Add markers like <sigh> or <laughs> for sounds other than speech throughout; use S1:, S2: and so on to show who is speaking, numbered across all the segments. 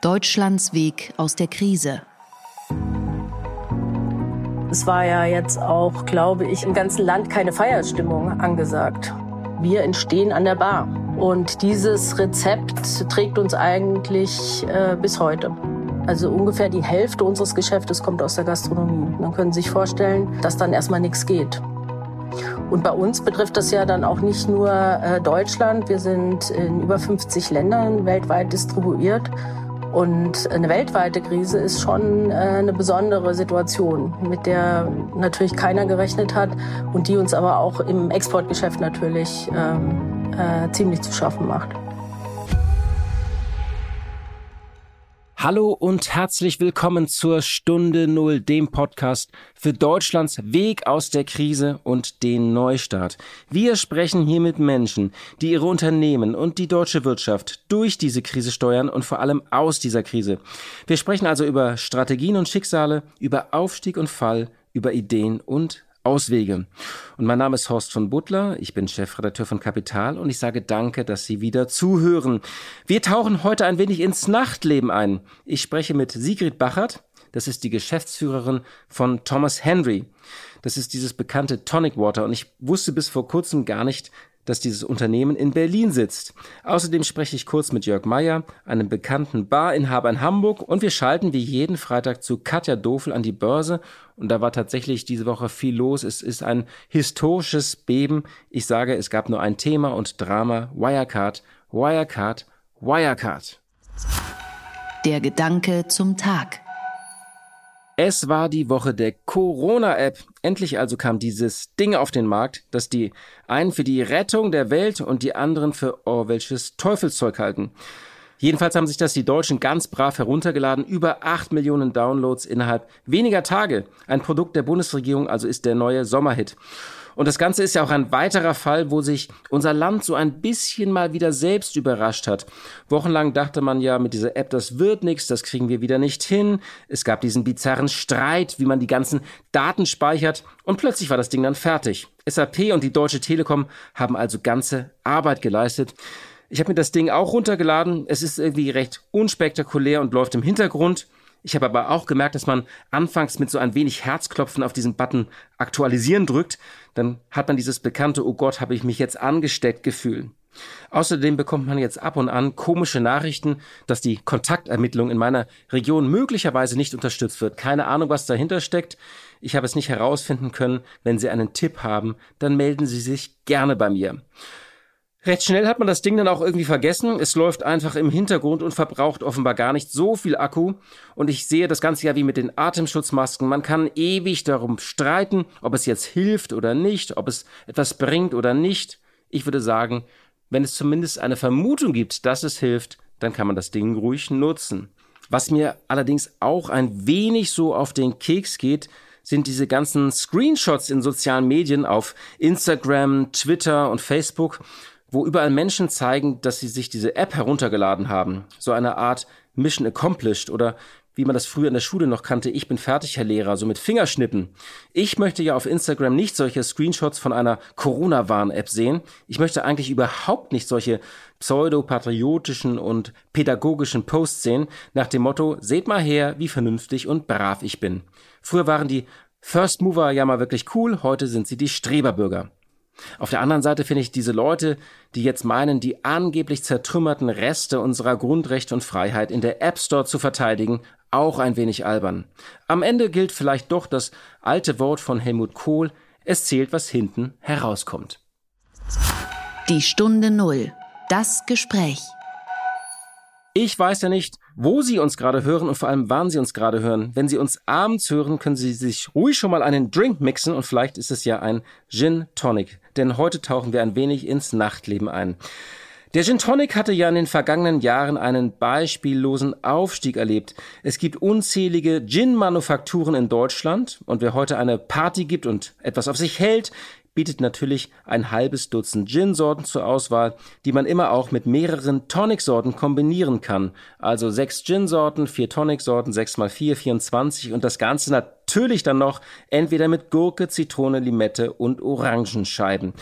S1: Deutschlands Weg aus der Krise.
S2: Es war ja jetzt auch, glaube ich, im ganzen Land keine Feierstimmung angesagt. Wir entstehen an der Bar. Und dieses Rezept trägt uns eigentlich äh, bis heute. Also ungefähr die Hälfte unseres Geschäftes kommt aus der Gastronomie. Man können sich vorstellen, dass dann erstmal nichts geht. Und bei uns betrifft das ja dann auch nicht nur äh, Deutschland. Wir sind in über 50 Ländern weltweit distribuiert. Und eine weltweite Krise ist schon äh, eine besondere Situation, mit der natürlich keiner gerechnet hat und die uns aber auch im Exportgeschäft natürlich ähm, äh, ziemlich zu schaffen macht.
S3: Hallo und herzlich willkommen zur Stunde Null, dem Podcast für Deutschlands Weg aus der Krise und den Neustart. Wir sprechen hier mit Menschen, die ihre Unternehmen und die deutsche Wirtschaft durch diese Krise steuern und vor allem aus dieser Krise. Wir sprechen also über Strategien und Schicksale, über Aufstieg und Fall, über Ideen und Auswege. Und mein Name ist Horst von Butler, ich bin Chefredakteur von Kapital und ich sage danke, dass Sie wieder zuhören. Wir tauchen heute ein wenig ins Nachtleben ein. Ich spreche mit Sigrid Bachert, das ist die Geschäftsführerin von Thomas Henry. Das ist dieses bekannte Tonic Water und ich wusste bis vor kurzem gar nicht, dass dieses Unternehmen in Berlin sitzt. Außerdem spreche ich kurz mit Jörg Meyer, einem bekannten Barinhaber in Hamburg und wir schalten wie jeden Freitag zu Katja Dofel an die Börse und da war tatsächlich diese Woche viel los. Es ist ein historisches Beben. Ich sage, es gab nur ein Thema und Drama. Wirecard, Wirecard, Wirecard.
S1: Der Gedanke zum Tag.
S3: Es war die Woche der Corona-App. Endlich also kam dieses Ding auf den Markt, das die einen für die Rettung der Welt und die anderen für Orwellsches Teufelszeug halten. Jedenfalls haben sich das die Deutschen ganz brav heruntergeladen. Über acht Millionen Downloads innerhalb weniger Tage. Ein Produkt der Bundesregierung, also ist der neue Sommerhit. Und das Ganze ist ja auch ein weiterer Fall, wo sich unser Land so ein bisschen mal wieder selbst überrascht hat. Wochenlang dachte man ja mit dieser App, das wird nichts, das kriegen wir wieder nicht hin. Es gab diesen bizarren Streit, wie man die ganzen Daten speichert. Und plötzlich war das Ding dann fertig. SAP und die Deutsche Telekom haben also ganze Arbeit geleistet. Ich habe mir das Ding auch runtergeladen. Es ist irgendwie recht unspektakulär und läuft im Hintergrund. Ich habe aber auch gemerkt, dass man anfangs mit so ein wenig Herzklopfen auf diesen Button aktualisieren drückt. Dann hat man dieses bekannte, oh Gott, habe ich mich jetzt angesteckt Gefühl. Außerdem bekommt man jetzt ab und an komische Nachrichten, dass die Kontaktermittlung in meiner Region möglicherweise nicht unterstützt wird. Keine Ahnung, was dahinter steckt. Ich habe es nicht herausfinden können. Wenn Sie einen Tipp haben, dann melden Sie sich gerne bei mir. Recht schnell hat man das Ding dann auch irgendwie vergessen. Es läuft einfach im Hintergrund und verbraucht offenbar gar nicht so viel Akku. Und ich sehe das Ganze ja wie mit den Atemschutzmasken. Man kann ewig darum streiten, ob es jetzt hilft oder nicht, ob es etwas bringt oder nicht. Ich würde sagen, wenn es zumindest eine Vermutung gibt, dass es hilft, dann kann man das Ding ruhig nutzen. Was mir allerdings auch ein wenig so auf den Keks geht, sind diese ganzen Screenshots in sozialen Medien auf Instagram, Twitter und Facebook, wo überall Menschen zeigen, dass sie sich diese App heruntergeladen haben. So eine Art Mission Accomplished oder wie man das früher in der Schule noch kannte, ich bin fertig, Herr Lehrer, so mit Fingerschnippen. Ich möchte ja auf Instagram nicht solche Screenshots von einer Corona-Warn-App sehen. Ich möchte eigentlich überhaupt nicht solche pseudopatriotischen und pädagogischen Posts sehen, nach dem Motto, seht mal her, wie vernünftig und brav ich bin. Früher waren die First Mover ja mal wirklich cool, heute sind sie die Streberbürger. Auf der anderen Seite finde ich diese Leute, die jetzt meinen, die angeblich zertrümmerten Reste unserer Grundrechte und Freiheit in der App Store zu verteidigen, auch ein wenig albern. Am Ende gilt vielleicht doch das alte Wort von Helmut Kohl, es zählt, was hinten herauskommt.
S1: Die Stunde Null. Das Gespräch.
S3: Ich weiß ja nicht, wo Sie uns gerade hören und vor allem wann Sie uns gerade hören. Wenn Sie uns abends hören, können Sie sich ruhig schon mal einen Drink mixen und vielleicht ist es ja ein Gin Tonic. Denn heute tauchen wir ein wenig ins Nachtleben ein. Der Gin Tonic hatte ja in den vergangenen Jahren einen beispiellosen Aufstieg erlebt. Es gibt unzählige Gin-Manufakturen in Deutschland und wer heute eine Party gibt und etwas auf sich hält, bietet natürlich ein halbes Dutzend Gin-Sorten zur Auswahl, die man immer auch mit mehreren Tonic-Sorten kombinieren kann. Also sechs Gin-Sorten, vier Tonic-Sorten, sechs mal vier, 24 und das Ganze natürlich dann noch entweder mit Gurke, Zitrone, Limette und Orangenscheiben.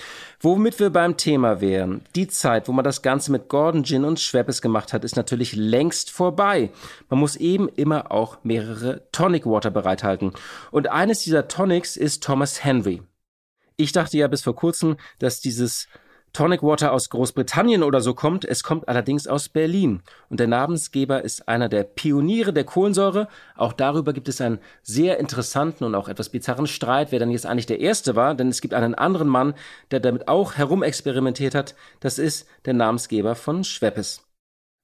S3: Womit wir beim Thema wären. Die Zeit, wo man das Ganze mit Gordon Gin und Schweppes gemacht hat, ist natürlich längst vorbei. Man muss eben immer auch mehrere Tonic Water bereithalten. Und eines dieser Tonics ist Thomas Henry. Ich dachte ja bis vor kurzem, dass dieses Tonic Water aus Großbritannien oder so kommt. Es kommt allerdings aus Berlin. Und der Namensgeber ist einer der Pioniere der Kohlensäure. Auch darüber gibt es einen sehr interessanten und auch etwas bizarren Streit, wer dann jetzt eigentlich der Erste war. Denn es gibt einen anderen Mann, der damit auch herumexperimentiert hat. Das ist der Namensgeber von Schweppes.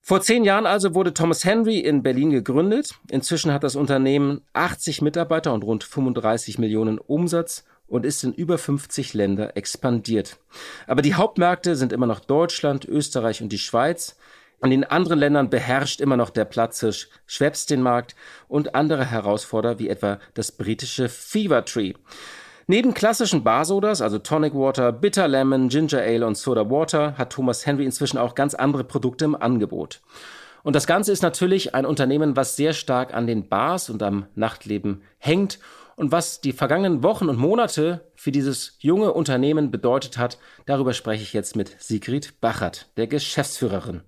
S3: Vor zehn Jahren also wurde Thomas Henry in Berlin gegründet. Inzwischen hat das Unternehmen 80 Mitarbeiter und rund 35 Millionen Umsatz und ist in über 50 Länder expandiert. Aber die Hauptmärkte sind immer noch Deutschland, Österreich und die Schweiz. In den anderen Ländern beherrscht immer noch der Platzhirsch Schweppes den Markt und andere Herausforderer wie etwa das britische Fever Tree. Neben klassischen Barsodas, also Tonic Water, Bitter Lemon, Ginger Ale und Soda Water, hat Thomas Henry inzwischen auch ganz andere Produkte im Angebot. Und das Ganze ist natürlich ein Unternehmen, was sehr stark an den Bars und am Nachtleben hängt und was die vergangenen Wochen und Monate für dieses junge Unternehmen bedeutet hat, darüber spreche ich jetzt mit Sigrid Bachert, der Geschäftsführerin.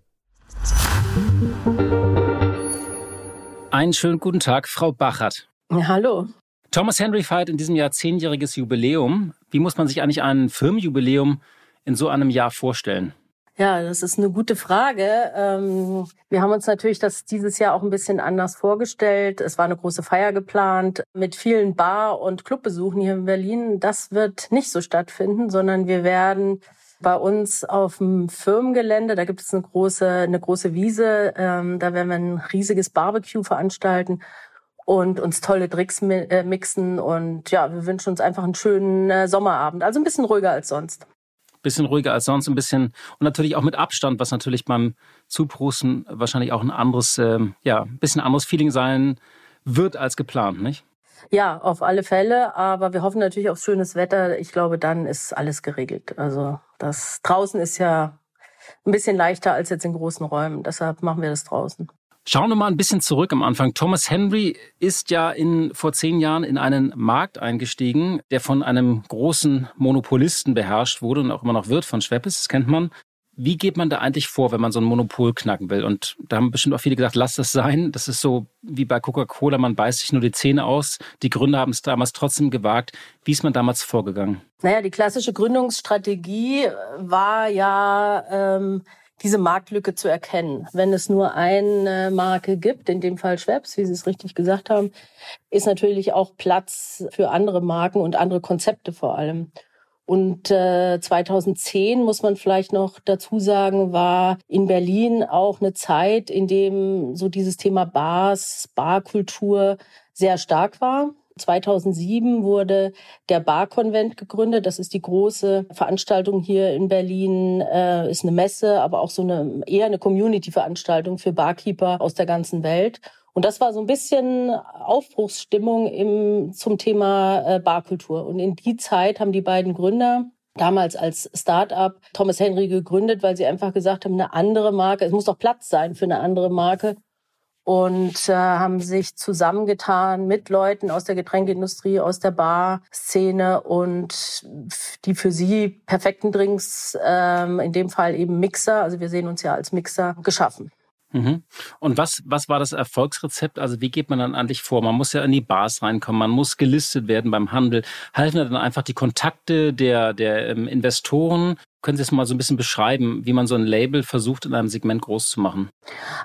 S3: Einen schönen guten Tag, Frau Bachert.
S2: Hallo.
S3: Thomas Henry feiert in diesem Jahr zehnjähriges Jubiläum. Wie muss man sich eigentlich ein Firmenjubiläum in so einem Jahr vorstellen?
S2: Ja, das ist eine gute Frage. Ähm, wir haben uns natürlich das dieses Jahr auch ein bisschen anders vorgestellt. Es war eine große Feier geplant mit vielen Bar- und Clubbesuchen hier in Berlin. Das wird nicht so stattfinden, sondern wir werden bei uns auf dem Firmengelände, da gibt es eine große, eine große Wiese, ähm, da werden wir ein riesiges Barbecue veranstalten und uns tolle Drinks äh, mixen und ja, wir wünschen uns einfach einen schönen äh, Sommerabend, also ein bisschen ruhiger als sonst
S3: bisschen ruhiger als sonst, ein bisschen und natürlich auch mit Abstand, was natürlich beim Zuprusten wahrscheinlich auch ein anderes, äh, ja, ein bisschen anderes Feeling sein wird als geplant, nicht?
S2: Ja, auf alle Fälle. Aber wir hoffen natürlich auf schönes Wetter. Ich glaube, dann ist alles geregelt. Also das draußen ist ja ein bisschen leichter als jetzt in großen Räumen. Deshalb machen wir das draußen.
S3: Schauen wir mal ein bisschen zurück am Anfang. Thomas Henry ist ja in, vor zehn Jahren in einen Markt eingestiegen, der von einem großen Monopolisten beherrscht wurde und auch immer noch wird, von Schweppes, das kennt man. Wie geht man da eigentlich vor, wenn man so ein Monopol knacken will? Und da haben bestimmt auch viele gesagt, lass das sein. Das ist so wie bei Coca-Cola, man beißt sich nur die Zähne aus. Die Gründer haben es damals trotzdem gewagt. Wie ist man damals vorgegangen?
S2: Naja, die klassische Gründungsstrategie war ja, ähm, diese Marktlücke zu erkennen. Wenn es nur eine Marke gibt, in dem Fall Schweppes, wie Sie es richtig gesagt haben, ist natürlich auch Platz für andere Marken und andere Konzepte vor allem. Und äh, 2010 muss man vielleicht noch dazu sagen, war in Berlin auch eine Zeit, in dem so dieses Thema Bars, Barkultur sehr stark war. 2007 wurde der Barkonvent gegründet. Das ist die große Veranstaltung hier in Berlin, äh, ist eine Messe, aber auch so eine eher eine Community-Veranstaltung für Barkeeper aus der ganzen Welt. Und das war so ein bisschen Aufbruchsstimmung im, zum Thema äh, Barkultur. Und in die Zeit haben die beiden Gründer damals als Start-up Thomas Henry gegründet, weil sie einfach gesagt haben, eine andere Marke, es muss doch Platz sein für eine andere Marke und äh, haben sich zusammengetan mit Leuten aus der Getränkeindustrie, aus der Bar-Szene und die für sie perfekten Drinks, ähm, in dem Fall eben Mixer, also wir sehen uns ja als Mixer, geschaffen.
S3: Mhm. Und was, was war das Erfolgsrezept? Also wie geht man dann eigentlich vor? Man muss ja in die Bars reinkommen, man muss gelistet werden beim Handel. Halten dann einfach die Kontakte der, der ähm, Investoren? Können Sie es mal so ein bisschen beschreiben, wie man so ein Label versucht, in einem Segment groß zu machen?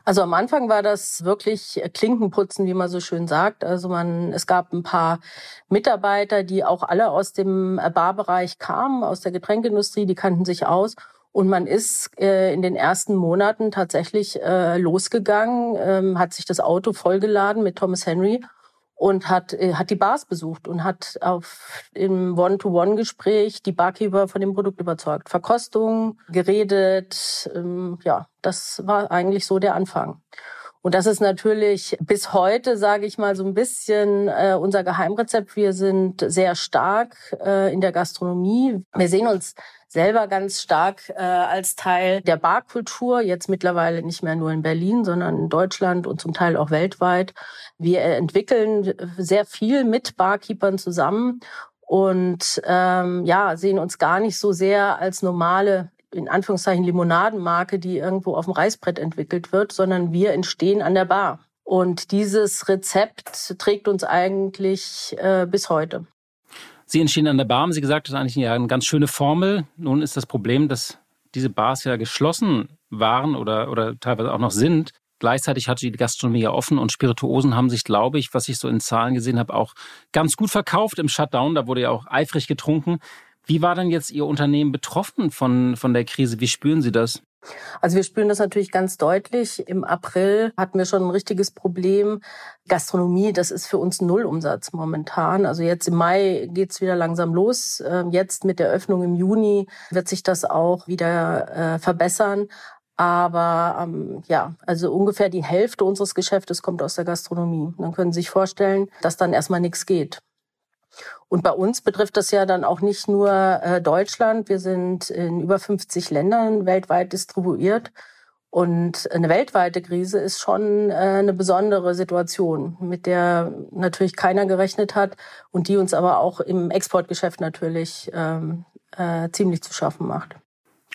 S2: Also am Anfang war das wirklich Klinkenputzen, wie man so schön sagt. Also man, es gab ein paar Mitarbeiter, die auch alle aus dem Barbereich kamen, aus der Getränkeindustrie, die kannten sich aus. Und man ist äh, in den ersten Monaten tatsächlich äh, losgegangen, ähm, hat sich das Auto vollgeladen mit Thomas Henry und hat, äh, hat die Bars besucht und hat auf im One-to-One-Gespräch die Barkeeper von dem Produkt überzeugt. Verkostung, geredet, ähm, ja, das war eigentlich so der Anfang. Und das ist natürlich bis heute, sage ich mal, so ein bisschen äh, unser Geheimrezept. Wir sind sehr stark äh, in der Gastronomie. Wir sehen uns selber ganz stark äh, als Teil der Barkultur, jetzt mittlerweile nicht mehr nur in Berlin, sondern in Deutschland und zum Teil auch weltweit. Wir entwickeln sehr viel mit Barkeepern zusammen und ähm, ja, sehen uns gar nicht so sehr als normale in Anführungszeichen Limonadenmarke, die irgendwo auf dem Reißbrett entwickelt wird, sondern wir entstehen an der Bar. Und dieses Rezept trägt uns eigentlich äh, bis heute.
S4: Sie entstehen an der Bar, haben Sie gesagt, das ist eigentlich eine ganz schöne Formel. Nun ist das Problem, dass diese Bars ja geschlossen waren oder, oder teilweise auch noch sind. Gleichzeitig hatte die Gastronomie ja offen und Spirituosen haben sich, glaube ich, was ich so in Zahlen gesehen habe, auch ganz gut verkauft im Shutdown. Da wurde ja auch eifrig getrunken. Wie war denn jetzt Ihr Unternehmen betroffen von, von der Krise? Wie spüren Sie das?
S2: Also wir spüren das natürlich ganz deutlich. Im April hatten wir schon ein richtiges Problem. Gastronomie, das ist für uns Nullumsatz momentan. Also jetzt im Mai geht's wieder langsam los. Ähm, jetzt mit der Öffnung im Juni wird sich das auch wieder äh, verbessern. Aber ähm, ja, also ungefähr die Hälfte unseres Geschäftes kommt aus der Gastronomie. Dann können Sie sich vorstellen, dass dann erstmal nichts geht. Und bei uns betrifft das ja dann auch nicht nur äh, Deutschland. Wir sind in über 50 Ländern weltweit distribuiert. Und eine weltweite Krise ist schon äh, eine besondere Situation, mit der natürlich keiner gerechnet hat und die uns aber auch im Exportgeschäft natürlich ähm, äh, ziemlich zu schaffen macht.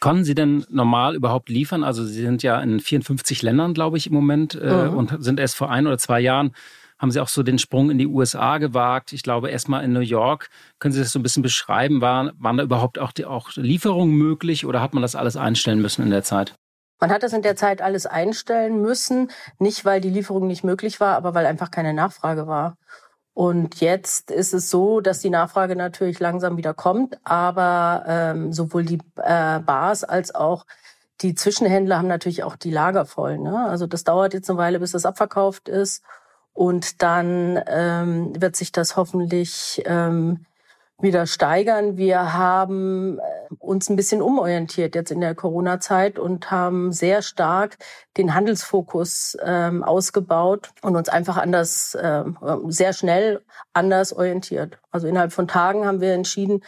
S4: Konnten Sie denn normal überhaupt liefern? Also Sie sind ja in 54 Ländern, glaube ich, im Moment äh, mhm. und sind erst vor ein oder zwei Jahren haben Sie auch so den Sprung in die USA gewagt. Ich glaube, erstmal in New York. Können Sie das so ein bisschen beschreiben? War, waren da überhaupt auch, die, auch Lieferungen möglich oder hat man das alles einstellen müssen in der Zeit?
S2: Man hat das in der Zeit alles einstellen müssen, nicht weil die Lieferung nicht möglich war, aber weil einfach keine Nachfrage war. Und jetzt ist es so, dass die Nachfrage natürlich langsam wieder kommt, aber ähm, sowohl die äh, Bars als auch die Zwischenhändler haben natürlich auch die Lager voll. Ne? Also das dauert jetzt eine Weile, bis das abverkauft ist. Und dann ähm, wird sich das hoffentlich ähm, wieder steigern. Wir haben äh, uns ein bisschen umorientiert jetzt in der Corona-Zeit und haben sehr stark den Handelsfokus ähm, ausgebaut und uns einfach anders, äh, sehr schnell anders orientiert. Also innerhalb von Tagen haben wir entschieden,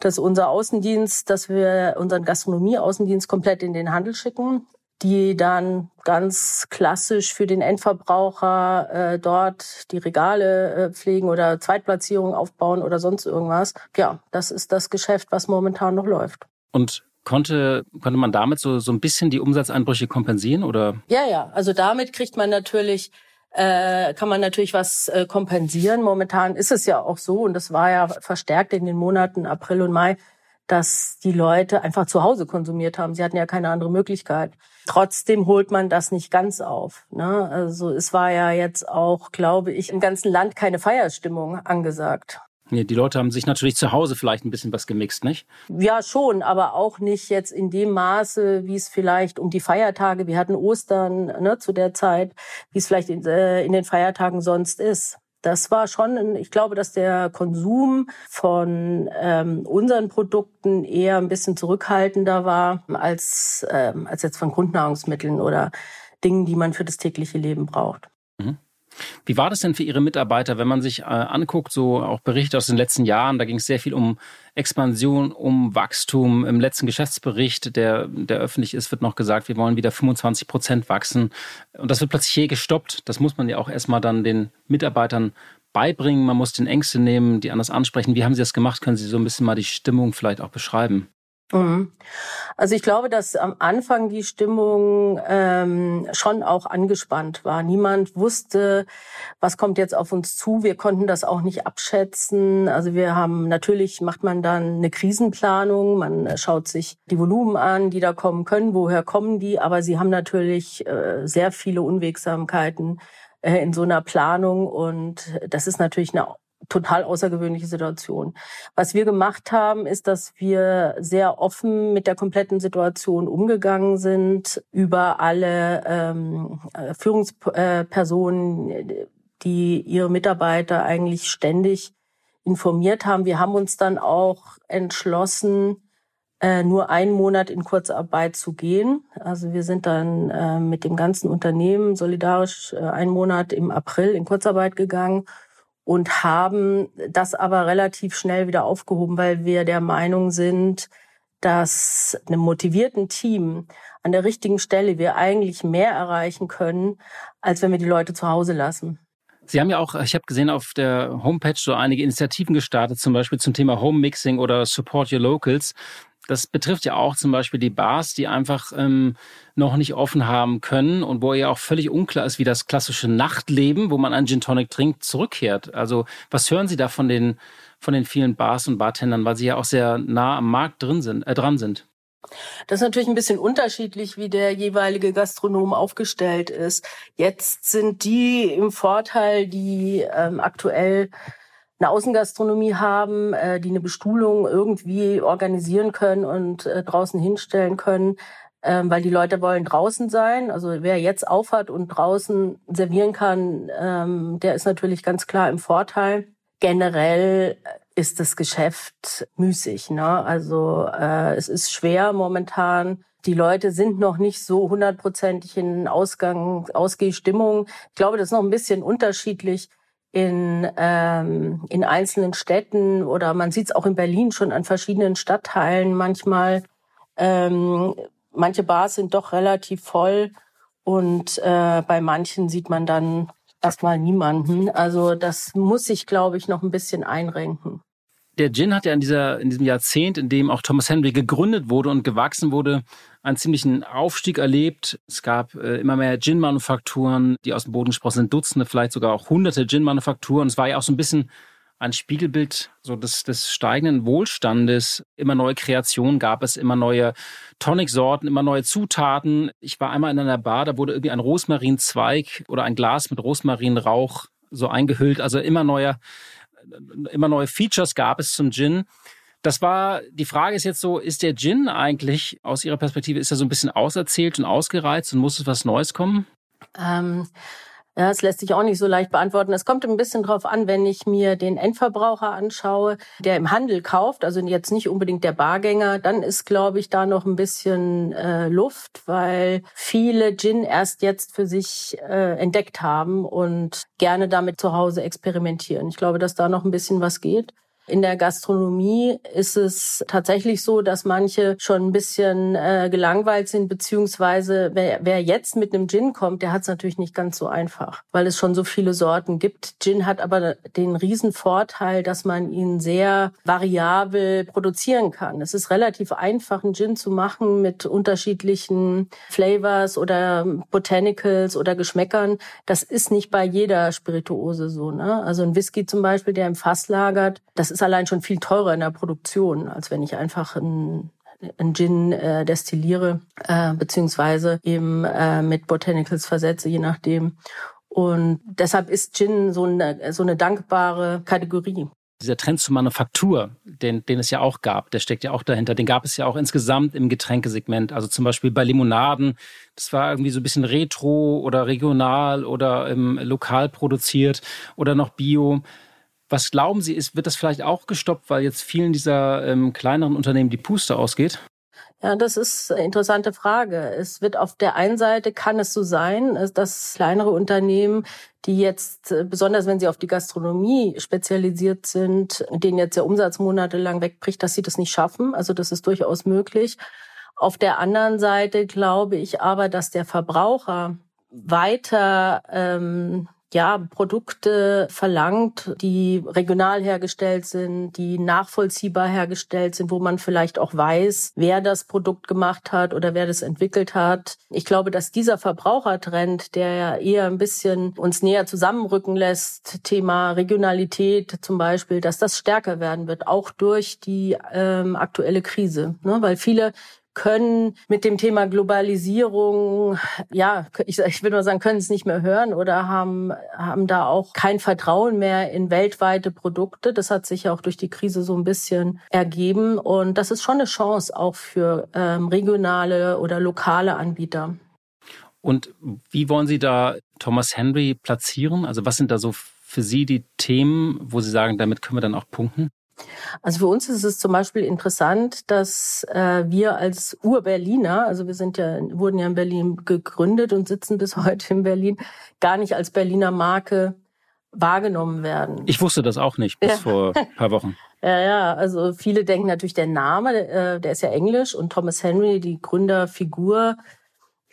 S2: dass unser Außendienst, dass wir unseren Gastronomie-Außendienst komplett in den Handel schicken die dann ganz klassisch für den Endverbraucher äh, dort die Regale äh, pflegen oder Zweitplatzierungen aufbauen oder sonst irgendwas. Ja, das ist das Geschäft, was momentan noch läuft.
S4: Und konnte, konnte man damit so, so ein bisschen die Umsatzeinbrüche kompensieren oder?
S2: Ja, ja. Also damit kriegt man natürlich äh, kann man natürlich was äh, kompensieren. Momentan ist es ja auch so, und das war ja verstärkt in den Monaten April und Mai, dass die Leute einfach zu Hause konsumiert haben. Sie hatten ja keine andere Möglichkeit. Trotzdem holt man das nicht ganz auf. Ne? Also es war ja jetzt auch, glaube ich, im ganzen Land keine Feierstimmung angesagt.
S4: Nee, die Leute haben sich natürlich zu Hause vielleicht ein bisschen was gemixt, nicht?
S2: Ja, schon, aber auch nicht jetzt in dem Maße, wie es vielleicht um die Feiertage, wir hatten Ostern ne, zu der Zeit, wie es vielleicht in, äh, in den Feiertagen sonst ist. Das war schon, ich glaube, dass der Konsum von ähm, unseren Produkten eher ein bisschen zurückhaltender war als, ähm, als jetzt von Grundnahrungsmitteln oder Dingen, die man für das tägliche Leben braucht.
S4: Mhm. Wie war das denn für Ihre Mitarbeiter, wenn man sich äh, anguckt, so auch Berichte aus den letzten Jahren, da ging es sehr viel um Expansion, um Wachstum. Im letzten Geschäftsbericht, der, der öffentlich ist, wird noch gesagt, wir wollen wieder 25 Prozent wachsen. Und das wird plötzlich hier gestoppt. Das muss man ja auch erstmal dann den Mitarbeitern beibringen. Man muss den Ängste nehmen, die anders ansprechen. Wie haben Sie das gemacht? Können Sie so ein bisschen mal die Stimmung vielleicht auch beschreiben?
S2: Mhm. Also ich glaube, dass am Anfang die Stimmung ähm, schon auch angespannt war. Niemand wusste, was kommt jetzt auf uns zu. Wir konnten das auch nicht abschätzen. Also wir haben natürlich macht man dann eine Krisenplanung. Man schaut sich die Volumen an, die da kommen können. Woher kommen die? Aber sie haben natürlich äh, sehr viele Unwegsamkeiten äh, in so einer Planung und das ist natürlich eine total außergewöhnliche Situation. Was wir gemacht haben, ist, dass wir sehr offen mit der kompletten Situation umgegangen sind, über alle ähm, Führungspersonen die ihre Mitarbeiter eigentlich ständig informiert haben. Wir haben uns dann auch entschlossen, äh, nur einen Monat in Kurzarbeit zu gehen. Also wir sind dann äh, mit dem ganzen Unternehmen solidarisch äh, einen Monat im April in Kurzarbeit gegangen und haben das aber relativ schnell wieder aufgehoben, weil wir der Meinung sind, dass einem motivierten Team an der richtigen Stelle wir eigentlich mehr erreichen können, als wenn wir die Leute zu Hause lassen.
S4: Sie haben ja auch, ich habe gesehen, auf der Homepage so einige Initiativen gestartet, zum Beispiel zum Thema Home Mixing oder Support Your Locals. Das betrifft ja auch zum Beispiel die Bars, die einfach ähm, noch nicht offen haben können und wo ja auch völlig unklar ist, wie das klassische Nachtleben, wo man einen Gin Tonic trinkt, zurückkehrt. Also was hören Sie da von den, von den vielen Bars und Bartendern, weil sie ja auch sehr nah am Markt drin sind, äh, dran sind?
S2: Das ist natürlich ein bisschen unterschiedlich, wie der jeweilige Gastronom aufgestellt ist. Jetzt sind die im Vorteil, die ähm, aktuell eine Außengastronomie haben, äh, die eine Bestuhlung irgendwie organisieren können und äh, draußen hinstellen können, ähm, weil die Leute wollen draußen sein. Also wer jetzt aufhat und draußen servieren kann, ähm, der ist natürlich ganz klar im Vorteil. Generell ist das Geschäft müßig. Ne? Also äh, es ist schwer momentan. Die Leute sind noch nicht so hundertprozentig in Ausgang, Ausgehstimmung. Ich glaube, das ist noch ein bisschen unterschiedlich in, ähm, in einzelnen Städten oder man sieht es auch in Berlin schon an verschiedenen Stadtteilen manchmal. Ähm, manche Bars sind doch relativ voll und äh, bei manchen sieht man dann erstmal niemanden. Also das muss sich, glaube ich, noch ein bisschen einrenken
S4: der Gin hat ja in, dieser, in diesem Jahrzehnt, in dem auch Thomas Henry gegründet wurde und gewachsen wurde, einen ziemlichen Aufstieg erlebt. Es gab äh, immer mehr Gin-Manufakturen, die aus dem Boden gesprochen sind, Dutzende, vielleicht sogar auch hunderte Gin-Manufakturen. Es war ja auch so ein bisschen ein Spiegelbild so des, des steigenden Wohlstandes. Immer neue Kreationen gab es, immer neue Tonic-Sorten, immer neue Zutaten. Ich war einmal in einer Bar, da wurde irgendwie ein Rosmarinzweig oder ein Glas mit Rosmarinrauch so eingehüllt. Also immer neuer immer neue Features gab es zum Gin. Das war, die Frage ist jetzt so, ist der Gin eigentlich aus Ihrer Perspektive, ist er so ein bisschen auserzählt und ausgereizt und muss es was Neues kommen?
S2: Ähm, ja, es lässt sich auch nicht so leicht beantworten. Es kommt ein bisschen drauf an, wenn ich mir den Endverbraucher anschaue, der im Handel kauft, also jetzt nicht unbedingt der Bargänger, dann ist, glaube ich, da noch ein bisschen äh, Luft, weil viele Gin erst jetzt für sich äh, entdeckt haben und gerne damit zu Hause experimentieren. Ich glaube, dass da noch ein bisschen was geht. In der Gastronomie ist es tatsächlich so, dass manche schon ein bisschen äh, gelangweilt sind, beziehungsweise wer, wer jetzt mit einem Gin kommt, der hat es natürlich nicht ganz so einfach, weil es schon so viele Sorten gibt. Gin hat aber den riesen Vorteil, dass man ihn sehr variabel produzieren kann. Es ist relativ einfach, einen Gin zu machen mit unterschiedlichen Flavors oder Botanicals oder Geschmäckern. Das ist nicht bei jeder Spirituose so. Ne? Also ein Whisky zum Beispiel, der im Fass lagert, das ist ist allein schon viel teurer in der Produktion, als wenn ich einfach ein ein Gin äh, destilliere, äh, beziehungsweise eben äh, mit Botanicals versetze, je nachdem. Und deshalb ist Gin so eine, so eine dankbare Kategorie.
S4: Dieser Trend zur Manufaktur, den, den es ja auch gab, der steckt ja auch dahinter. Den gab es ja auch insgesamt im Getränkesegment. Also zum Beispiel bei Limonaden. Das war irgendwie so ein bisschen retro oder regional oder ähm, lokal produziert oder noch bio. Was glauben Sie, ist, wird das vielleicht auch gestoppt, weil jetzt vielen dieser ähm, kleineren Unternehmen die Puste ausgeht?
S2: Ja, das ist eine interessante Frage. Es wird auf der einen Seite kann es so sein, dass kleinere Unternehmen, die jetzt, äh, besonders wenn sie auf die Gastronomie spezialisiert sind, denen jetzt der Umsatz monatelang wegbricht, dass sie das nicht schaffen. Also das ist durchaus möglich. Auf der anderen Seite glaube ich aber, dass der Verbraucher weiter ähm, ja, Produkte verlangt, die regional hergestellt sind, die nachvollziehbar hergestellt sind, wo man vielleicht auch weiß, wer das Produkt gemacht hat oder wer das entwickelt hat. Ich glaube, dass dieser Verbrauchertrend, der ja eher ein bisschen uns näher zusammenrücken lässt, Thema Regionalität zum Beispiel, dass das stärker werden wird, auch durch die ähm, aktuelle Krise. Ne? Weil viele können mit dem Thema Globalisierung, ja, ich, ich würde mal sagen, können es nicht mehr hören oder haben, haben da auch kein Vertrauen mehr in weltweite Produkte. Das hat sich ja auch durch die Krise so ein bisschen ergeben. Und das ist schon eine Chance auch für ähm, regionale oder lokale Anbieter.
S4: Und wie wollen Sie da Thomas Henry platzieren? Also was sind da so für Sie die Themen, wo Sie sagen, damit können wir dann auch punkten?
S2: Also für uns ist es zum Beispiel interessant, dass äh, wir als Ur-Berliner, also wir sind ja, wurden ja in Berlin gegründet und sitzen bis <laughs> heute in Berlin, gar nicht als Berliner Marke wahrgenommen werden.
S4: Ich wusste das auch nicht bis ja. vor <laughs> ein paar Wochen.
S2: Ja, ja, also viele denken natürlich, der Name, äh, der ist ja englisch und Thomas Henry, die Gründerfigur,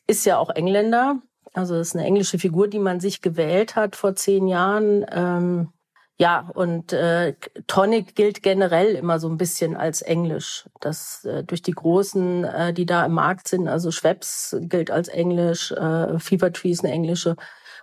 S2: ist ja auch Engländer. Also es ist eine englische Figur, die man sich gewählt hat vor zehn Jahren. Ähm, ja, und äh, Tonic gilt generell immer so ein bisschen als Englisch. Das äh, durch die großen, äh, die da im Markt sind, also Schweppes gilt als Englisch, äh, Fever Tree ist eine englische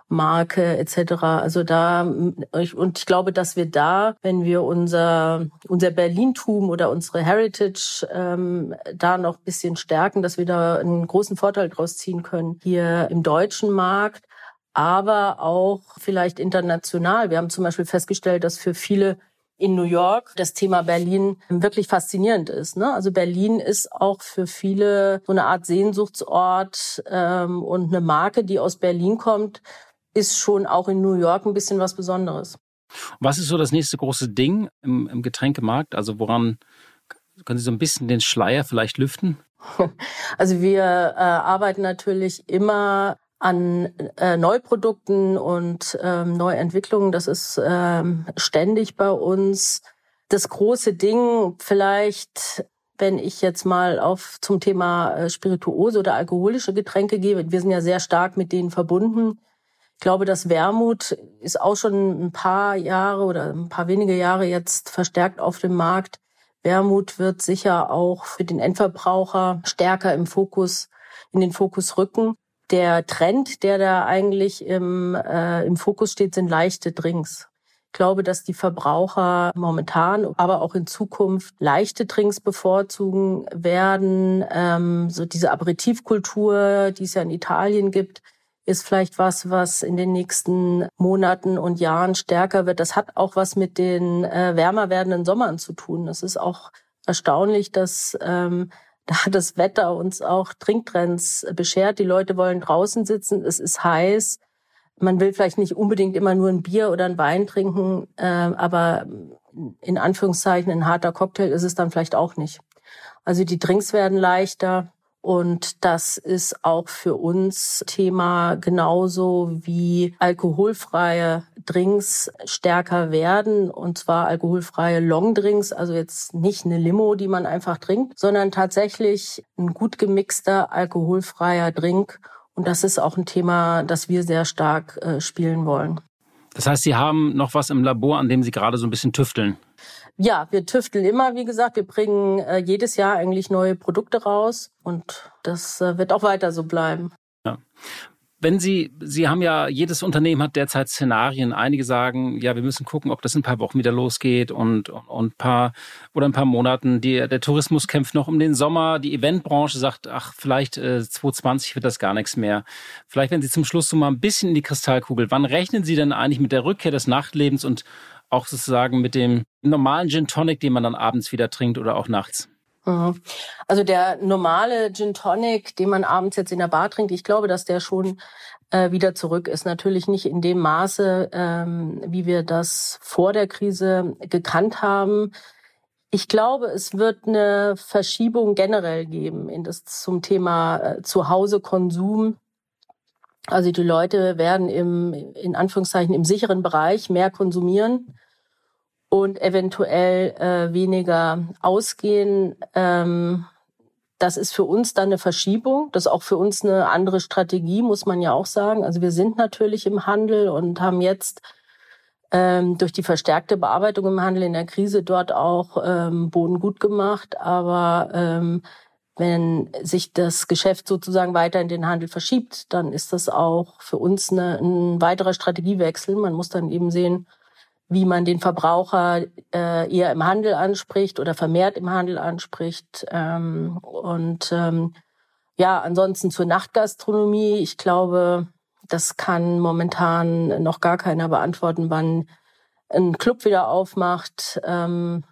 S2: Marke etc. Also da und ich glaube, dass wir da, wenn wir unser unser Berlintum oder unsere Heritage ähm, da noch bisschen stärken, dass wir da einen großen Vorteil draus ziehen können hier im deutschen Markt aber auch vielleicht international. Wir haben zum Beispiel festgestellt, dass für viele in New York das Thema Berlin wirklich faszinierend ist. Ne? Also Berlin ist auch für viele so eine Art Sehnsuchtsort ähm, und eine Marke, die aus Berlin kommt, ist schon auch in New York ein bisschen was Besonderes.
S4: Was ist so das nächste große Ding im, im Getränkemarkt? Also woran können Sie so ein bisschen den Schleier vielleicht lüften? <laughs>
S2: Also wir äh, arbeiten natürlich immer an äh, Neuprodukten und ähm, Neuentwicklungen. Das ist ähm, ständig bei uns. Das große Ding vielleicht, wenn ich jetzt mal auf zum Thema äh, Spirituose oder alkoholische Getränke gehe, wir sind ja sehr stark mit denen verbunden. Ich glaube, das Wermut ist auch schon ein paar Jahre oder ein paar wenige Jahre jetzt verstärkt auf dem Markt. Wermut wird sicher auch für den Endverbraucher stärker im Fokus, in den Fokus rücken der Trend, der da eigentlich im, äh, im Fokus steht, sind leichte Drinks. Ich glaube, dass die Verbraucher momentan, aber auch in Zukunft leichte Drinks bevorzugen werden. Ähm, so diese Aperitivkultur, die es ja in Italien gibt, ist vielleicht was, was in den nächsten Monaten und Jahren stärker wird. Das hat auch was mit den äh, wärmer werdenden Sommern zu tun. Das ist auch erstaunlich, dass ähm, da hat das Wetter uns auch Trinktrends beschert. Die Leute wollen draußen sitzen, es ist heiß. Man will vielleicht nicht unbedingt immer nur ein Bier oder ein Wein trinken, äh, aber in Anführungszeichen ein harter Cocktail ist es dann vielleicht auch nicht. Also die Drinks werden leichter. Und das ist auch für uns Thema genauso wie alkoholfreie Drinks stärker werden. Und zwar alkoholfreie Longdrinks, also jetzt nicht eine Limo, die man einfach trinkt, sondern tatsächlich ein gut gemixter alkoholfreier Drink. Und das ist auch ein Thema, das wir sehr stark äh, spielen wollen.
S4: Das heißt, Sie haben noch was im Labor, an dem Sie gerade so ein bisschen tüfteln.
S2: Ja, wir tüfteln immer, wie gesagt. Wir bringen äh, jedes Jahr eigentlich neue Produkte raus und das äh, wird auch weiter so bleiben.
S4: Ja. Wenn Sie, Sie haben ja, jedes Unternehmen hat derzeit Szenarien. Einige sagen, ja, wir müssen gucken, ob das in ein paar Wochen wieder losgeht und, und, und paar oder ein paar Monaten. Die, der Tourismus kämpft noch um den Sommer. Die Eventbranche sagt, ach, vielleicht äh, 2020 wird das gar nichts mehr. Vielleicht, wenn Sie zum Schluss so mal ein bisschen in die Kristallkugel, wann rechnen Sie denn eigentlich mit der Rückkehr des Nachtlebens und auch sozusagen mit dem normalen Gin Tonic, den man dann abends wieder trinkt oder auch nachts?
S2: Mhm. Also der normale Gin Tonic, den man abends jetzt in der Bar trinkt, ich glaube, dass der schon äh, wieder zurück ist. Natürlich nicht in dem Maße, ähm, wie wir das vor der Krise gekannt haben. Ich glaube, es wird eine Verschiebung generell geben in das zum Thema äh, Zuhause-Konsum. Also die Leute werden im, in Anführungszeichen, im sicheren Bereich mehr konsumieren und eventuell äh, weniger ausgehen. Ähm, das ist für uns dann eine Verschiebung. Das ist auch für uns eine andere Strategie, muss man ja auch sagen. Also wir sind natürlich im Handel und haben jetzt ähm, durch die verstärkte Bearbeitung im Handel in der Krise dort auch ähm, Boden gut gemacht. Aber ähm, wenn sich das Geschäft sozusagen weiter in den Handel verschiebt, dann ist das auch für uns eine, ein weiterer Strategiewechsel. Man muss dann eben sehen, wie man den Verbraucher äh, eher im Handel anspricht oder vermehrt im Handel anspricht. Ähm, und ähm, ja, ansonsten zur Nachtgastronomie. Ich glaube, das kann momentan noch gar keiner beantworten, wann ein Club wieder aufmacht. Ähm,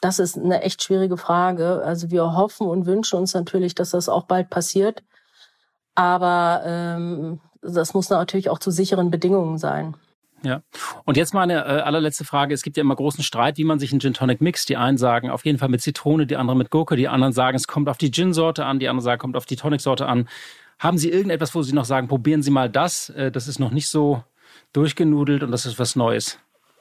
S2: das ist eine echt schwierige Frage. Also wir hoffen und wünschen uns natürlich, dass das auch bald passiert. Aber ähm, das muss natürlich auch zu sicheren Bedingungen sein.
S4: Ja. Und jetzt mal eine äh, allerletzte Frage. Es gibt ja immer großen Streit, wie man sich einen Gin Tonic mixt. Die einen sagen auf jeden Fall mit Zitrone, die anderen mit Gurke, die anderen sagen, es kommt auf die Gin-Sorte an, die anderen sagen, kommt auf die Tonic-Sorte an. Haben Sie irgendetwas, wo Sie noch sagen, probieren Sie mal das? Äh, das ist noch nicht so durchgenudelt und das ist was Neues.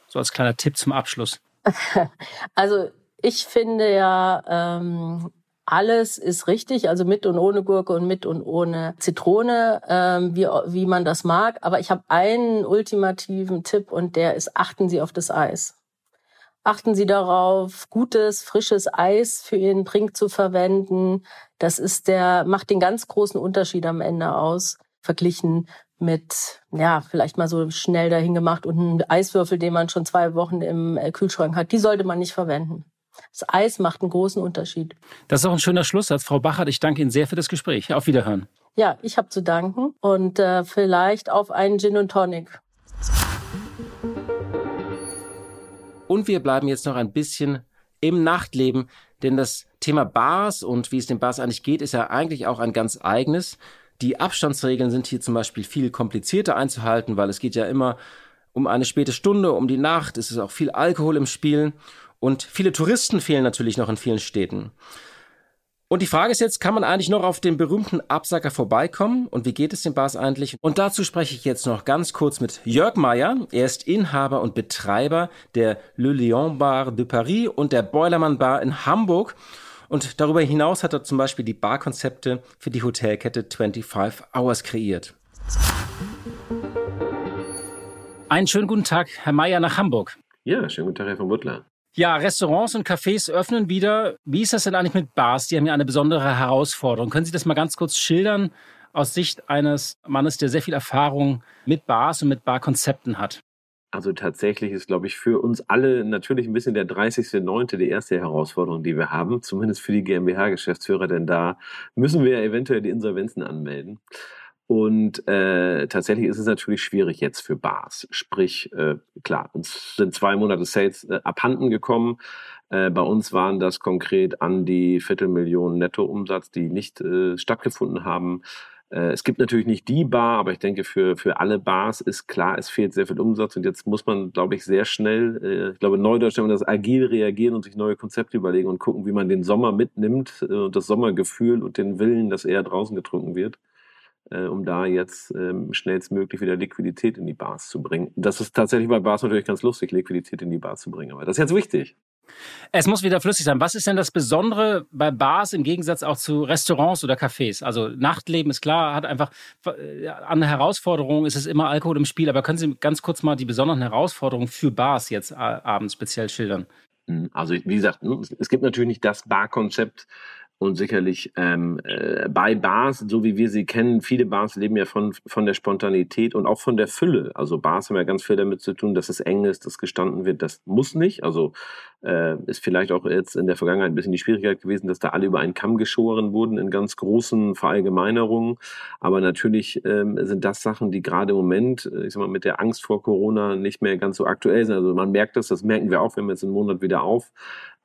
S4: So als kleiner Tipp zum Abschluss. <laughs>
S2: Also ich finde ja, ähm, alles ist richtig, also mit und ohne Gurke und mit und ohne Zitrone, ähm, wie, wie man das mag. Aber ich habe einen ultimativen Tipp und der ist, achten Sie auf das Eis. Achten Sie darauf, gutes, frisches Eis für Ihren Trink zu verwenden. Das ist der, macht den ganz großen Unterschied am Ende aus, verglichen mit, ja, vielleicht mal so schnell dahin gemacht und einen Eiswürfel, den man schon zwei Wochen im äh, Kühlschrank hat. Die sollte man nicht verwenden. Das Eis macht einen großen Unterschied.
S4: Das ist auch ein schöner Schlusssatz. Frau Bachert, ich danke Ihnen sehr für das Gespräch. Auf Wiederhören.
S2: Ja, ich habe zu danken und äh, vielleicht auf einen Gin und Tonic.
S3: Und wir bleiben jetzt noch ein bisschen im Nachtleben, denn das Thema Bars und wie es den Bars eigentlich geht, ist ja eigentlich auch ein ganz eigenes. Die Abstandsregeln sind hier zum Beispiel viel komplizierter einzuhalten, weil es geht ja immer um eine späte Stunde, um die Nacht, es ist auch viel Alkohol im Spiel und viele Touristen fehlen natürlich noch in vielen Städten. Und die Frage ist jetzt, kann man eigentlich noch auf den berühmten Absacker vorbeikommen? Und wie geht es den Bars eigentlich? Und dazu spreche ich jetzt noch ganz kurz mit Jörg Meyer. Er ist Inhaber und Betreiber der Le Lion Bar de Paris und der Boilermann Bar in Hamburg. Und darüber hinaus hat er zum Beispiel die Barkonzepte für die Hotelkette 25 Hours kreiert.
S4: Einen schönen guten Tag, Herr Meyer, nach Hamburg.
S5: Ja, schönen guten Tag, Herr von Butler.
S4: Ja, Restaurants und Cafés öffnen wieder. Wie ist das denn eigentlich mit Bars? Die haben ja eine besondere Herausforderung. Können Sie das mal ganz kurz schildern aus Sicht eines Mannes, der sehr viel Erfahrung mit Bars und mit Barkonzepten hat?
S5: Also tatsächlich ist, glaube ich, für uns alle natürlich ein bisschen der 30.09. die erste Herausforderung, die wir haben, zumindest für die GmbH-Geschäftsführer, denn da müssen wir eventuell die Insolvenzen anmelden. Und äh, tatsächlich ist es natürlich schwierig jetzt für Bars. Sprich, äh, klar, uns sind zwei Monate Sales äh, abhanden gekommen. Äh, bei uns waren das konkret an die Viertelmillion Nettoumsatz, die nicht äh, stattgefunden haben. Äh, es gibt natürlich nicht die Bar, aber ich denke, für, für alle Bars ist klar, es fehlt sehr viel Umsatz und jetzt muss man, glaube ich, sehr schnell, äh, ich glaube, Neudeutsch das agil reagieren und sich neue Konzepte überlegen und gucken, wie man den Sommer mitnimmt äh, und das Sommergefühl und den Willen, dass eher draußen getrunken wird um da jetzt ähm, schnellstmöglich wieder Liquidität in die Bars zu bringen. Das ist tatsächlich bei Bars natürlich ganz lustig, Liquidität in die Bar zu bringen, aber das ist jetzt wichtig.
S4: Es muss wieder flüssig sein. Was ist denn das Besondere bei Bars im Gegensatz auch zu Restaurants oder Cafés? Also Nachtleben ist klar, hat einfach äh, an Herausforderungen ist es immer Alkohol im Spiel. Aber können Sie ganz kurz mal die besonderen Herausforderungen für Bars jetzt äh, abends speziell schildern?
S5: Hm, also wie gesagt, es gibt natürlich nicht das Barkonzept, und sicherlich ähm, äh, bei Bars, so wie wir sie kennen, viele Bars leben ja von, von der Spontanität und auch von der Fülle. Also Bars haben ja ganz viel damit zu tun, dass es eng ist, dass gestanden wird. Das muss nicht. Also äh, ist vielleicht auch jetzt in der Vergangenheit ein bisschen die Schwierigkeit gewesen, dass da alle über einen Kamm geschoren wurden in ganz großen Verallgemeinerungen. Aber natürlich ähm, sind das Sachen, die gerade im Moment, äh, ich sag mal, mit der Angst vor Corona nicht mehr ganz so aktuell sind. Also man merkt das, das merken wir auch, wenn wir jetzt einen Monat wieder auf.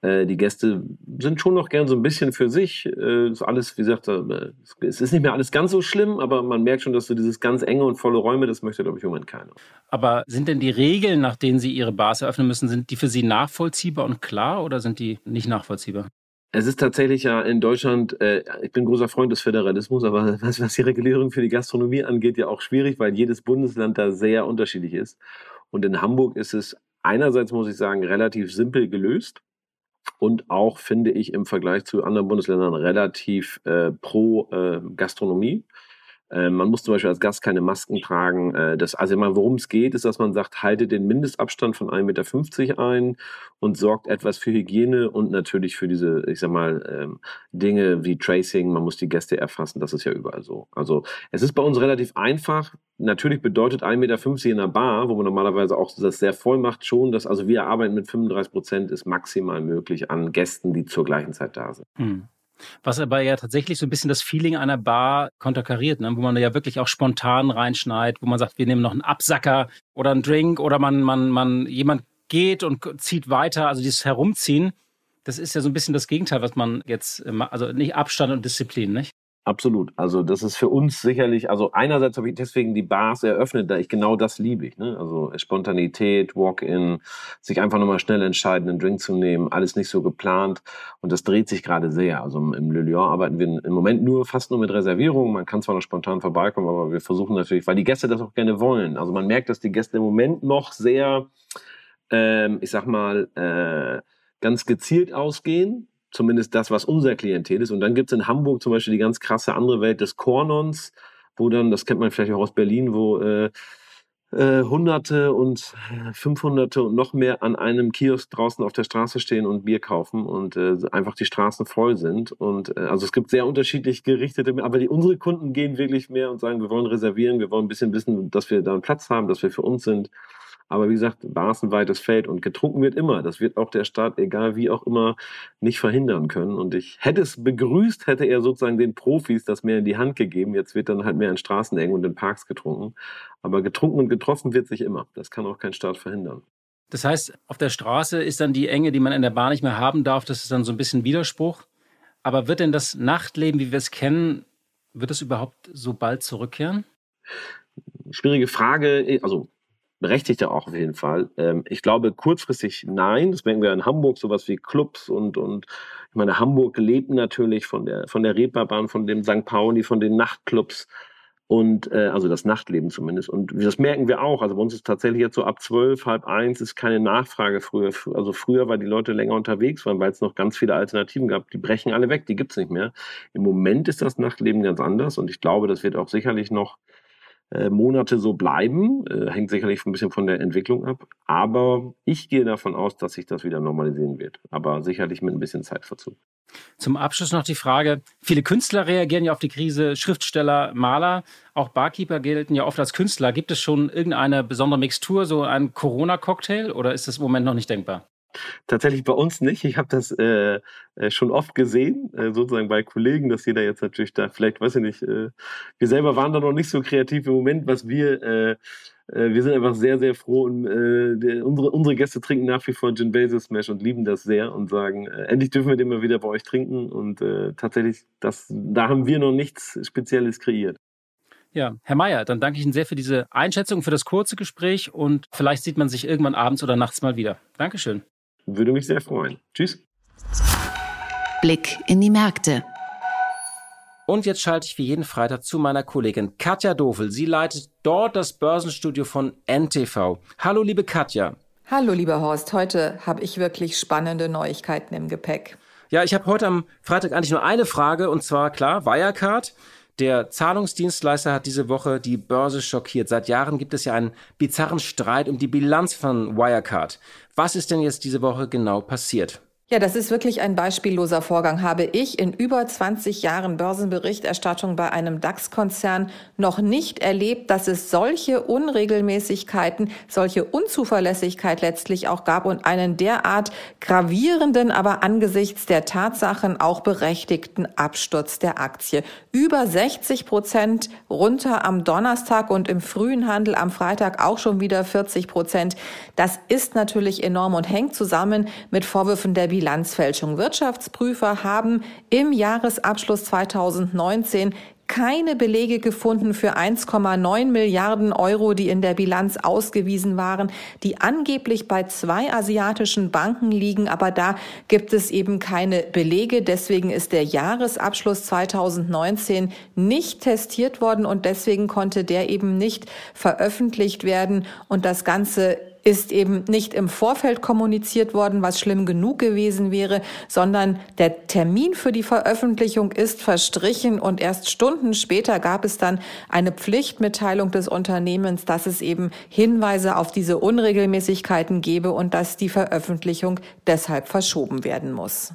S5: Äh, die Gäste sind schon noch gern so ein bisschen für sich. Äh, ist alles, wie gesagt, äh, es ist nicht mehr alles ganz so schlimm, aber man merkt schon, dass so dieses ganz enge und volle Räume, das möchte, glaube ich, im Moment keiner.
S4: Aber sind denn die Regeln, nach denen Sie Ihre Bars eröffnen müssen, sind die für Sie nachvollziehbar und klar oder sind die nicht nachvollziehbar?
S5: Es ist tatsächlich ja in Deutschland, äh, ich bin großer Freund des Föderalismus, aber <laughs> was, was die Regulierung für die Gastronomie angeht, ja auch schwierig, weil jedes Bundesland da sehr unterschiedlich ist. Und in Hamburg ist es einerseits, muss ich sagen, relativ simpel gelöst und auch, finde ich, im Vergleich zu anderen Bundesländern relativ äh, pro äh, Gastronomie. Äh, man muss zum Beispiel als Gast keine Masken tragen. Äh, das, also mal, worum es geht, ist, dass man sagt, halte den Mindestabstand von 1,50 Meter ein und sorgt etwas für Hygiene und natürlich für diese, ich sag mal, ähm, Dinge wie Tracing. Man muss die Gäste erfassen. Das ist ja überall so. Also es ist bei uns relativ einfach. Natürlich bedeutet 1,50 Meter in einer Bar, wo man normalerweise auch das sehr voll macht, schon, dass also wir arbeiten mit 35 Prozent ist maximal möglich an Gästen, die zur gleichen Zeit da sind. Hm.
S4: Was aber ja tatsächlich so ein bisschen das Feeling einer Bar konterkariert, ne? wo man ja wirklich auch spontan reinschneidet, wo man sagt, wir nehmen noch einen Absacker oder einen Drink oder man, man, man, jemand geht und zieht weiter, also dieses Herumziehen, das ist ja so ein bisschen das Gegenteil, was man jetzt, also nicht Abstand und Disziplin, nicht?
S5: Absolut. Also das ist für uns sicherlich, also einerseits habe ich deswegen die Bars eröffnet, da ich genau das liebe ich. Ne? Also Spontanität, Walk-in, sich einfach nochmal schnell entscheiden, einen Drink zu nehmen, alles nicht so geplant. Und das dreht sich gerade sehr. Also im Le Lion arbeiten wir im Moment nur fast nur mit Reservierungen. Man kann zwar noch spontan vorbeikommen, aber wir versuchen natürlich, weil die Gäste das auch gerne wollen. Also man merkt, dass die Gäste im Moment noch sehr, ähm, ich sag mal, äh, ganz gezielt ausgehen zumindest das, was unser Klientel ist. Und dann gibt es in Hamburg zum Beispiel die ganz krasse andere Welt des Kornons, wo dann, das kennt man vielleicht auch aus Berlin, wo äh, äh, Hunderte und Fünfhunderte und noch mehr an einem Kiosk draußen auf der Straße stehen und Bier kaufen und äh, einfach die Straßen voll sind. Und äh, also es gibt sehr unterschiedlich gerichtete, aber die, unsere Kunden gehen wirklich mehr und sagen, wir wollen reservieren, wir wollen ein bisschen wissen, dass wir da einen Platz haben, dass wir für uns sind. Aber wie gesagt, Bar ist ein weites Feld und getrunken wird immer. Das wird auch der Staat, egal wie auch immer, nicht verhindern können. Und ich hätte es begrüßt, hätte er sozusagen den Profis das mehr in die Hand gegeben. Jetzt wird dann halt mehr in Straßenengen und in Parks getrunken. Aber getrunken und getroffen wird sich immer. Das kann auch kein Staat verhindern.
S4: Das heißt, auf der Straße ist dann die Enge, die man in der Bar nicht mehr haben darf. Das ist dann so ein bisschen Widerspruch. Aber wird denn das Nachtleben, wie wir es kennen, wird es überhaupt so bald zurückkehren?
S5: Schwierige Frage. Also berechtigt ja auch auf jeden Fall. Ähm, ich glaube kurzfristig nein. Das merken wir in Hamburg, sowas wie Clubs und, und ich meine, Hamburg lebt natürlich von der, von der Reeperbahn, von dem St. Pauli, von den Nachtclubs und äh, also das Nachtleben zumindest. Und das merken wir auch. Also bei uns ist tatsächlich jetzt so ab zwölf, halb eins ist keine Nachfrage früher. Also früher, weil die Leute länger unterwegs waren, weil es noch ganz viele Alternativen gab. Die brechen alle weg, die gibt's nicht mehr. Im Moment ist das Nachtleben ganz anders und ich glaube, das wird auch sicherlich noch Monate so bleiben. Äh, hängt sicherlich ein bisschen von der Entwicklung ab. Aber ich gehe davon aus, dass sich das wieder normalisieren wird. Aber sicherlich mit ein bisschen Zeitverzug.
S4: Zum Abschluss noch die Frage, viele Künstler reagieren ja auf die Krise, Schriftsteller, Maler, auch Barkeeper gelten ja oft als Künstler. Gibt es schon irgendeine besondere Mixtur, so ein Corona-Cocktail oder ist das im Moment noch nicht denkbar?
S5: Tatsächlich bei uns nicht. Ich habe das äh, äh, schon oft gesehen, äh, sozusagen bei Kollegen, dass jeder jetzt natürlich da, vielleicht, weiß ich nicht, äh, wir selber waren da noch nicht so kreativ im Moment, was wir, äh, äh, wir sind einfach sehr, sehr froh und äh, der, unsere, unsere Gäste trinken nach wie vor Gin Basil Smash und lieben das sehr und sagen, äh, endlich dürfen wir den mal wieder bei euch trinken und äh, tatsächlich, das, da haben wir noch nichts Spezielles kreiert.
S4: Ja, Herr Mayer, dann danke ich Ihnen sehr für diese Einschätzung, für das kurze Gespräch und vielleicht sieht man sich irgendwann abends oder nachts mal wieder. Dankeschön.
S5: Würde mich sehr freuen. Tschüss.
S1: Blick in die Märkte.
S3: Und jetzt schalte ich wie jeden Freitag zu meiner Kollegin Katja Dofel. Sie leitet dort das Börsenstudio von NTV. Hallo, liebe Katja.
S6: Hallo, lieber Horst. Heute habe ich wirklich spannende Neuigkeiten im Gepäck.
S3: Ja, ich habe heute am Freitag eigentlich nur eine Frage und zwar klar, Wirecard. Der Zahlungsdienstleister hat diese Woche die Börse schockiert. Seit Jahren gibt es ja einen bizarren Streit um die Bilanz von Wirecard. Was ist denn jetzt diese Woche genau passiert?
S6: Ja, das ist wirklich ein beispielloser Vorgang. Habe ich in über 20 Jahren Börsenberichterstattung bei einem DAX-Konzern noch nicht erlebt, dass es solche Unregelmäßigkeiten, solche Unzuverlässigkeit letztlich auch gab und einen derart gravierenden, aber angesichts der Tatsachen auch berechtigten Absturz der Aktie. Über 60 Prozent runter am Donnerstag und im frühen Handel am Freitag auch schon wieder 40 Prozent. Das ist natürlich enorm und hängt zusammen mit Vorwürfen der Bilanz Bilanzfälschung. Wirtschaftsprüfer haben im Jahresabschluss 2019 keine Belege gefunden für 1,9 Milliarden Euro, die in der Bilanz ausgewiesen waren, die angeblich bei zwei asiatischen Banken liegen. Aber da gibt es eben keine Belege. Deswegen ist der Jahresabschluss 2019 nicht testiert worden und deswegen konnte der eben nicht veröffentlicht werden. Und das Ganze ist eben nicht im Vorfeld kommuniziert worden, was schlimm genug gewesen wäre, sondern der Termin für die Veröffentlichung ist verstrichen und erst Stunden später gab es dann eine Pflichtmitteilung des Unternehmens, dass es eben Hinweise auf diese Unregelmäßigkeiten gebe und dass die Veröffentlichung deshalb verschoben werden muss.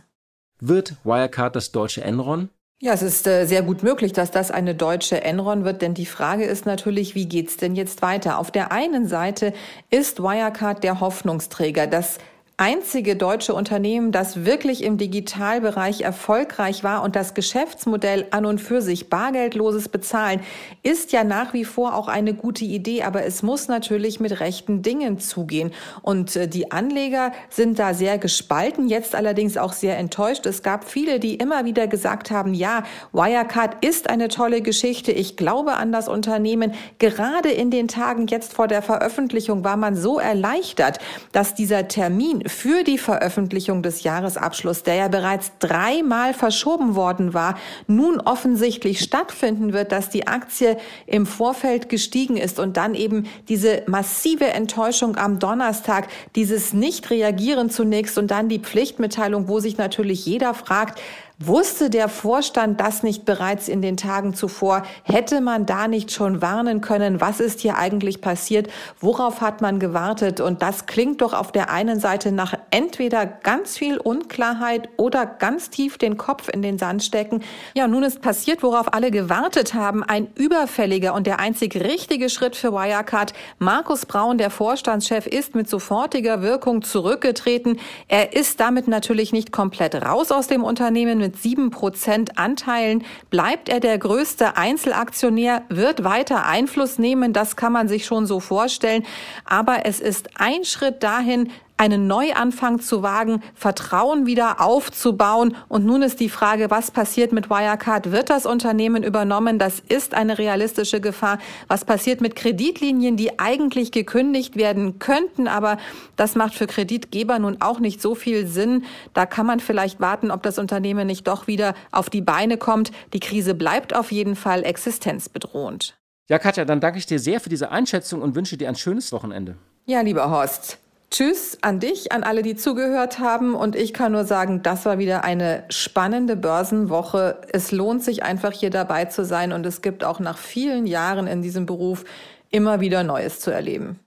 S3: Wird Wirecard das deutsche Enron?
S6: Ja, es ist äh, sehr gut möglich, dass das eine deutsche Enron wird, denn die Frage ist natürlich, wie geht's denn jetzt weiter? Auf der einen Seite ist Wirecard der Hoffnungsträger, dass einzige deutsche Unternehmen, das wirklich im Digitalbereich erfolgreich war und das Geschäftsmodell an und für sich bargeldloses Bezahlen ist ja nach wie vor auch eine gute Idee, aber es muss natürlich mit rechten Dingen zugehen. Und äh, die Anleger sind da sehr gespalten, jetzt allerdings auch sehr enttäuscht. Es gab viele, die immer wieder gesagt haben, ja, Wirecard ist eine tolle Geschichte. Ich glaube an das Unternehmen. Gerade in den Tagen jetzt vor der Veröffentlichung war man so erleichtert, dass dieser Termin für die Veröffentlichung des Jahresabschlusses, der ja bereits dreimal verschoben worden war, nun offensichtlich stattfinden wird, dass die Aktie im Vorfeld gestiegen ist und dann eben diese massive Enttäuschung am Donnerstag, dieses Nicht-Reagieren zunächst und dann die Pflichtmitteilung, wo sich natürlich jeder fragt, Wusste der Vorstand das nicht bereits in den Tagen zuvor? Hätte man da nicht schon warnen können? Was ist hier eigentlich passiert? Worauf hat man gewartet? Und das klingt doch auf der einen Seite nach entweder ganz viel Unklarheit oder ganz tief den Kopf in den Sand stecken. Ja, nun ist passiert, worauf alle gewartet haben. Ein überfälliger und der einzig richtige Schritt für Wirecard. Markus Braun, der Vorstandschef, ist mit sofortiger Wirkung zurückgetreten. Er ist damit natürlich nicht komplett raus aus dem Unternehmen mit sieben Prozent Anteilen bleibt er der größte Einzelaktionär, wird weiter Einfluss nehmen. Das kann man sich schon so vorstellen. Aber es ist ein Schritt dahin, einen Neuanfang zu wagen, Vertrauen wieder aufzubauen. Und nun ist die Frage, was passiert mit Wirecard? Wird das Unternehmen übernommen? Das ist eine realistische Gefahr. Was passiert mit Kreditlinien, die eigentlich gekündigt werden könnten? Aber das macht für Kreditgeber nun auch nicht so viel Sinn. Da kann man vielleicht warten, ob das Unternehmen nicht doch wieder auf die Beine kommt. Die Krise bleibt auf jeden Fall existenzbedrohend.
S3: Ja, Katja, dann danke ich dir sehr für diese Einschätzung und wünsche dir ein schönes Wochenende.
S6: Ja, lieber Horst. Tschüss an dich, an alle, die zugehört haben. Und ich kann nur sagen, das war wieder eine spannende Börsenwoche. Es lohnt sich einfach hier dabei zu sein. Und es gibt auch nach vielen Jahren in diesem Beruf immer wieder Neues zu erleben.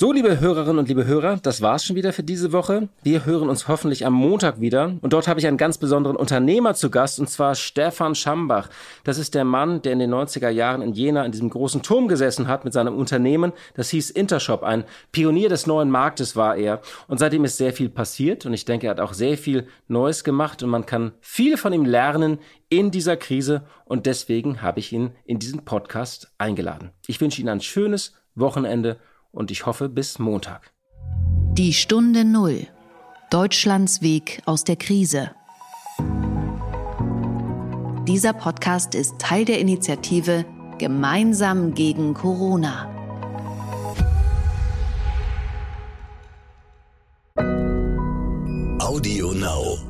S3: So, liebe Hörerinnen und liebe Hörer, das war's schon wieder für diese Woche. Wir hören uns hoffentlich am Montag wieder. Und dort habe ich einen ganz besonderen Unternehmer zu Gast, und zwar Stefan Schambach. Das ist der Mann, der in den 90er Jahren in Jena in diesem großen Turm gesessen hat mit seinem Unternehmen. Das hieß Intershop. Ein Pionier des neuen Marktes war er. Und seitdem ist sehr viel passiert. Und ich denke, er hat auch sehr viel Neues gemacht. Und man kann viel von ihm lernen in dieser Krise. Und deswegen habe ich ihn in diesen Podcast eingeladen. Ich wünsche Ihnen ein schönes Wochenende und ich hoffe bis Montag.
S1: Die Stunde Null. Deutschlands Weg aus der Krise. Dieser Podcast ist Teil der Initiative Gemeinsam gegen Corona.
S7: Audio Now.